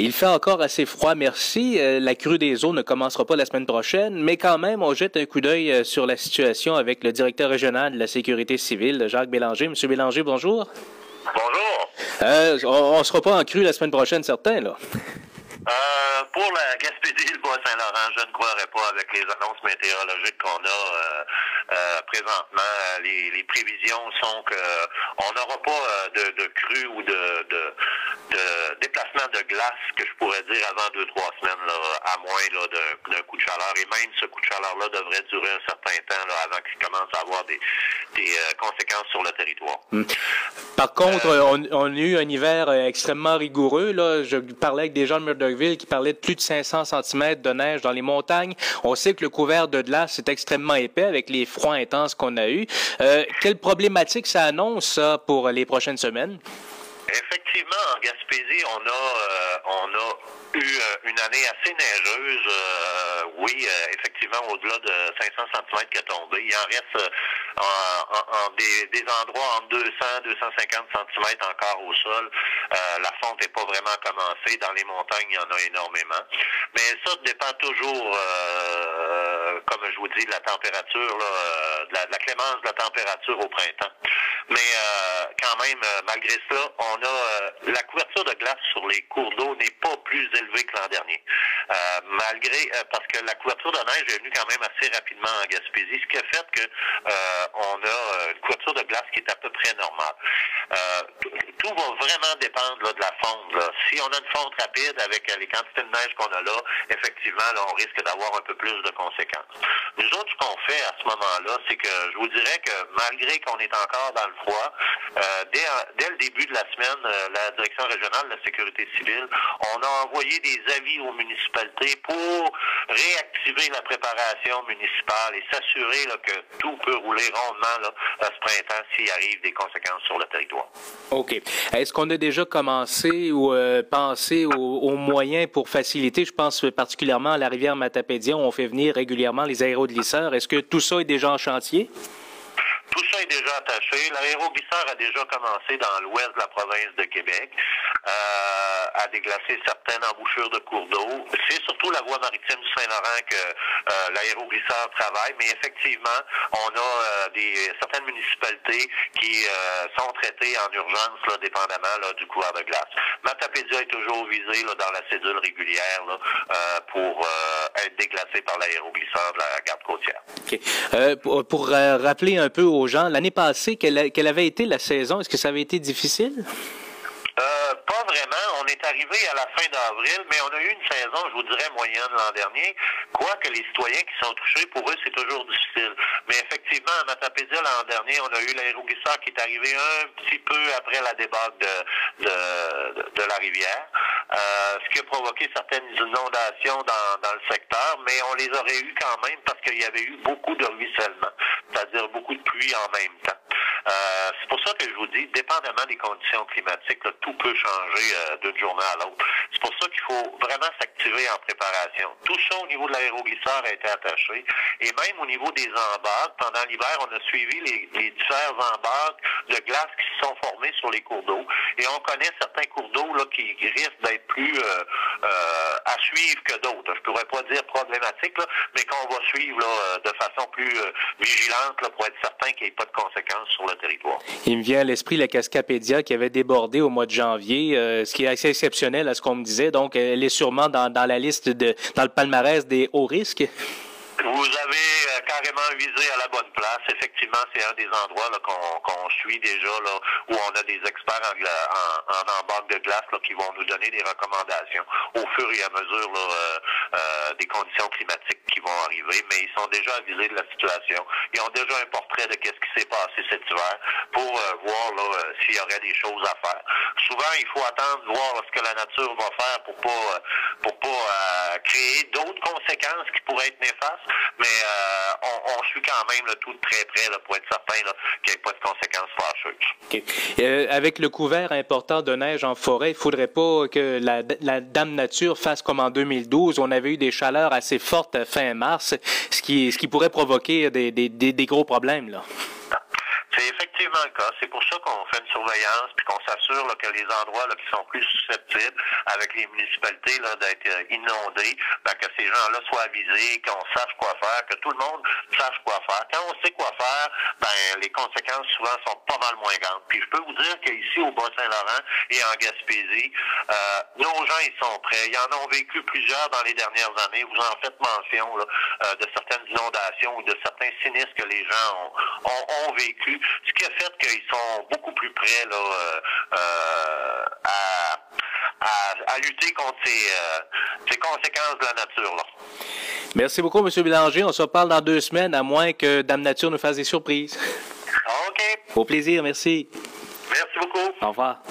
Il fait encore assez froid, merci. Euh, la crue des eaux ne commencera pas la semaine prochaine, mais quand même, on jette un coup d'œil euh, sur la situation avec le directeur régional de la sécurité civile, Jacques Bélanger. Monsieur Bélanger, bonjour. Bonjour. Euh, on ne sera pas en crue la semaine prochaine, certain, là. Euh, pour la Gaspésie, le Bois-Saint-Laurent, je ne croirais pas avec les annonces météorologiques qu'on a euh, présentement. Les, les, prévisions sont que on n'aura pas de, de crue ou de, de, de, déplacement de glace que je pourrais dire avant deux, trois semaines, là, à moins d'un coup de chaleur. Et même ce coup de chaleur-là devrait durer un certain temps là, avant qu'il commence à avoir des, des conséquences sur le territoire. Hmm. Par contre, on, on, a eu un hiver extrêmement rigoureux. Là. Je parlais avec des gens de Murdochville qui parlaient de plus de 500 cm de neige dans les montagnes. On sait que le couvert de glace est extrêmement épais avec les froids intenses qu'on a eus. Euh, quelle problématique ça annonce, pour les prochaines semaines? Effectivement, en Gaspésie, on a, euh, eu euh, une année assez neigeuse. Euh, oui, effectivement, au-delà de 500 cm qui a tombé. Il en reste en, des, des, endroits entre 200 250 cm encore au sol. la fonte n'est pas vraiment commencée. Dans les montagnes, il y en a énormément. Mais ça dépend toujours, comme je vous dis, la température, là, de, la, de la clémence de la température au printemps. Mais quand même, malgré cela, on a euh, la couverture de glace sur les cours d'eau n'est pas plus élevée que l'an dernier. Euh, malgré euh, parce que la couverture de neige est venue quand même assez rapidement en Gaspésie, ce qui a fait que on a une couverture de glace qui est à peu près normale. Tout va vraiment dépendre de la fonte. Si on a une fonte rapide avec les quantités de neige qu'on a là, effectivement, on risque d'avoir un peu plus de conséquences. Nous autres, ce qu'on fait à ce moment-là, c'est que je vous dirais que malgré qu'on est encore dans le froid, dès, dès le début de la semaine, euh, la Direction régionale de la sécurité civile, on a envoyé des avis aux municipalités pour réactiver la préparation municipale et s'assurer que tout peut rouler rondement là, ce printemps s'il arrive des conséquences sur le territoire. OK. Est-ce qu'on a déjà commencé ou euh, pensé aux, moyens pour faciliter, je pense particulièrement à la rivière Matapédia, où on fait venir régulièrement les aéroglisseurs. Est-ce que tout ça est déjà en chantier? Tout ça est déjà attaché. L'aéroglisseur a déjà commencé dans l'ouest de la province de Québec euh, à déglacer certaines embouchures de cours d'eau. C'est surtout la voie maritime du Saint-Laurent que euh, l'aéroglisseur travaille, mais effectivement, on a euh, des certaines municipalités qui euh, sont traitées en urgence, là, dépendamment là, du couvert de glace. Matapédia est toujours visé là, dans la cédule régulière là, euh, pour euh, être déglacé par l'aéroglisseur de la garde côtière. Okay. pour, pour rappeler un peu aux gens, l'année passée, quelle, quelle, avait été la saison? Est-ce que ça avait été difficile? Euh, pas vraiment. On est arrivé à la fin d'avril, mais on a eu une saison, je vous dirais, moyenne l'an dernier. Quoique les citoyens qui sont touchés, pour eux, c'est toujours difficile. Mais effectivement, à Matapédia, l'an dernier, on a eu l'aéroglisseur qui est arrivé un petit peu après la débâcle de, de, de, la rivière, euh, ce qui a provoqué certaines inondations dans, dans le secteur, mais on les aurait eu quand même parce qu'il y avait eu beaucoup de ruissellement, c'est-à-dire beaucoup de pluie en même temps. Ça que je vous dis, dépendamment des conditions climatiques, tout peut changer euh, d'une journée à l'autre. C'est pour ça qu'il faut vraiment s'activer en préparation. Tout ça au niveau de l'aéroglisseur a été attaché. Et même au niveau des embarques, pendant l'hiver, on a suivi les, les différents de glace qui sont formés sur les cours d'eau. Et on connaît certains cours d'eau là, qui, risquent d'être plus euh, euh, à suivre que d'autres. Je pourrais pas dire problématique, là, mais qu'on va suivre là, de façon plus vigilante là, pour être certain qu'il n'y ait pas de conséquences sur le territoire. Il me vient à l'esprit la Cascapédia qui avait débordé au mois de janvier, euh, ce qui est assez exceptionnel à ce qu'on me disait. Donc, elle est sûrement dans la liste de, dans le palmarès des hauts risques. Vous avez euh, carrément visé à la bonne place. Effectivement, c'est un des endroits qu'on suit déjà, là, où on a des experts en, en, en embarque de glace là, qui vont nous donner des recommandations au fur et à mesure là, euh, euh, des conditions climatiques qui vont arriver. Mais ils sont déjà avisés de la situation. Ils ont déjà un portrait de ce qui s'est passé cet hiver pour voir là s'il y aurait des choses à faire. Souvent, il faut attendre voir ce que la nature va faire pour pas pour pas créer d'autres conséquences qui pourraient être néfastes mais euh, on, on, suit quand même le tout de très près là, pour être certain qu'il n'y ait pas de conséquences fâcheuses. Euh, avec le couvert important de neige en forêt, il ne faudrait pas que la, la, Dame Nature fasse comme en 2012. On avait eu des chaleurs assez fortes fin mars, ce qui, ce qui pourrait provoquer des, des, des, des gros problèmes. Là. C'est effectivement C'est pour ça qu'on fait une surveillance puis qu'on s'assure que les endroits là, qui sont plus susceptibles avec les municipalités d'être euh, inondés, ben, que ces gens-là soient avisés, qu'on sache quoi faire, que tout le monde sache quoi faire. Quand on sait quoi faire, ben les conséquences souvent sont pas mal moins grandes. Puis je peux vous dire qu'ici au Bas-Saint-Laurent et en Gaspésie, euh, nos gens ils sont prêts. Ils en ont vécu plusieurs dans les dernières années. Vous en faites mention là, euh, de certaines inondations ou de certains sinistres que les gens ont, ont, vécu. Qui a fait qu'ils sont beaucoup plus prêts là, euh, à à, lutter contre ces, conséquences de la nature. Là. Merci beaucoup, M. Bélanger. On se reparle dans deux semaines, à moins que Dame Nature nous fasse des surprises. OK. Au plaisir, merci. Merci beaucoup. Au revoir.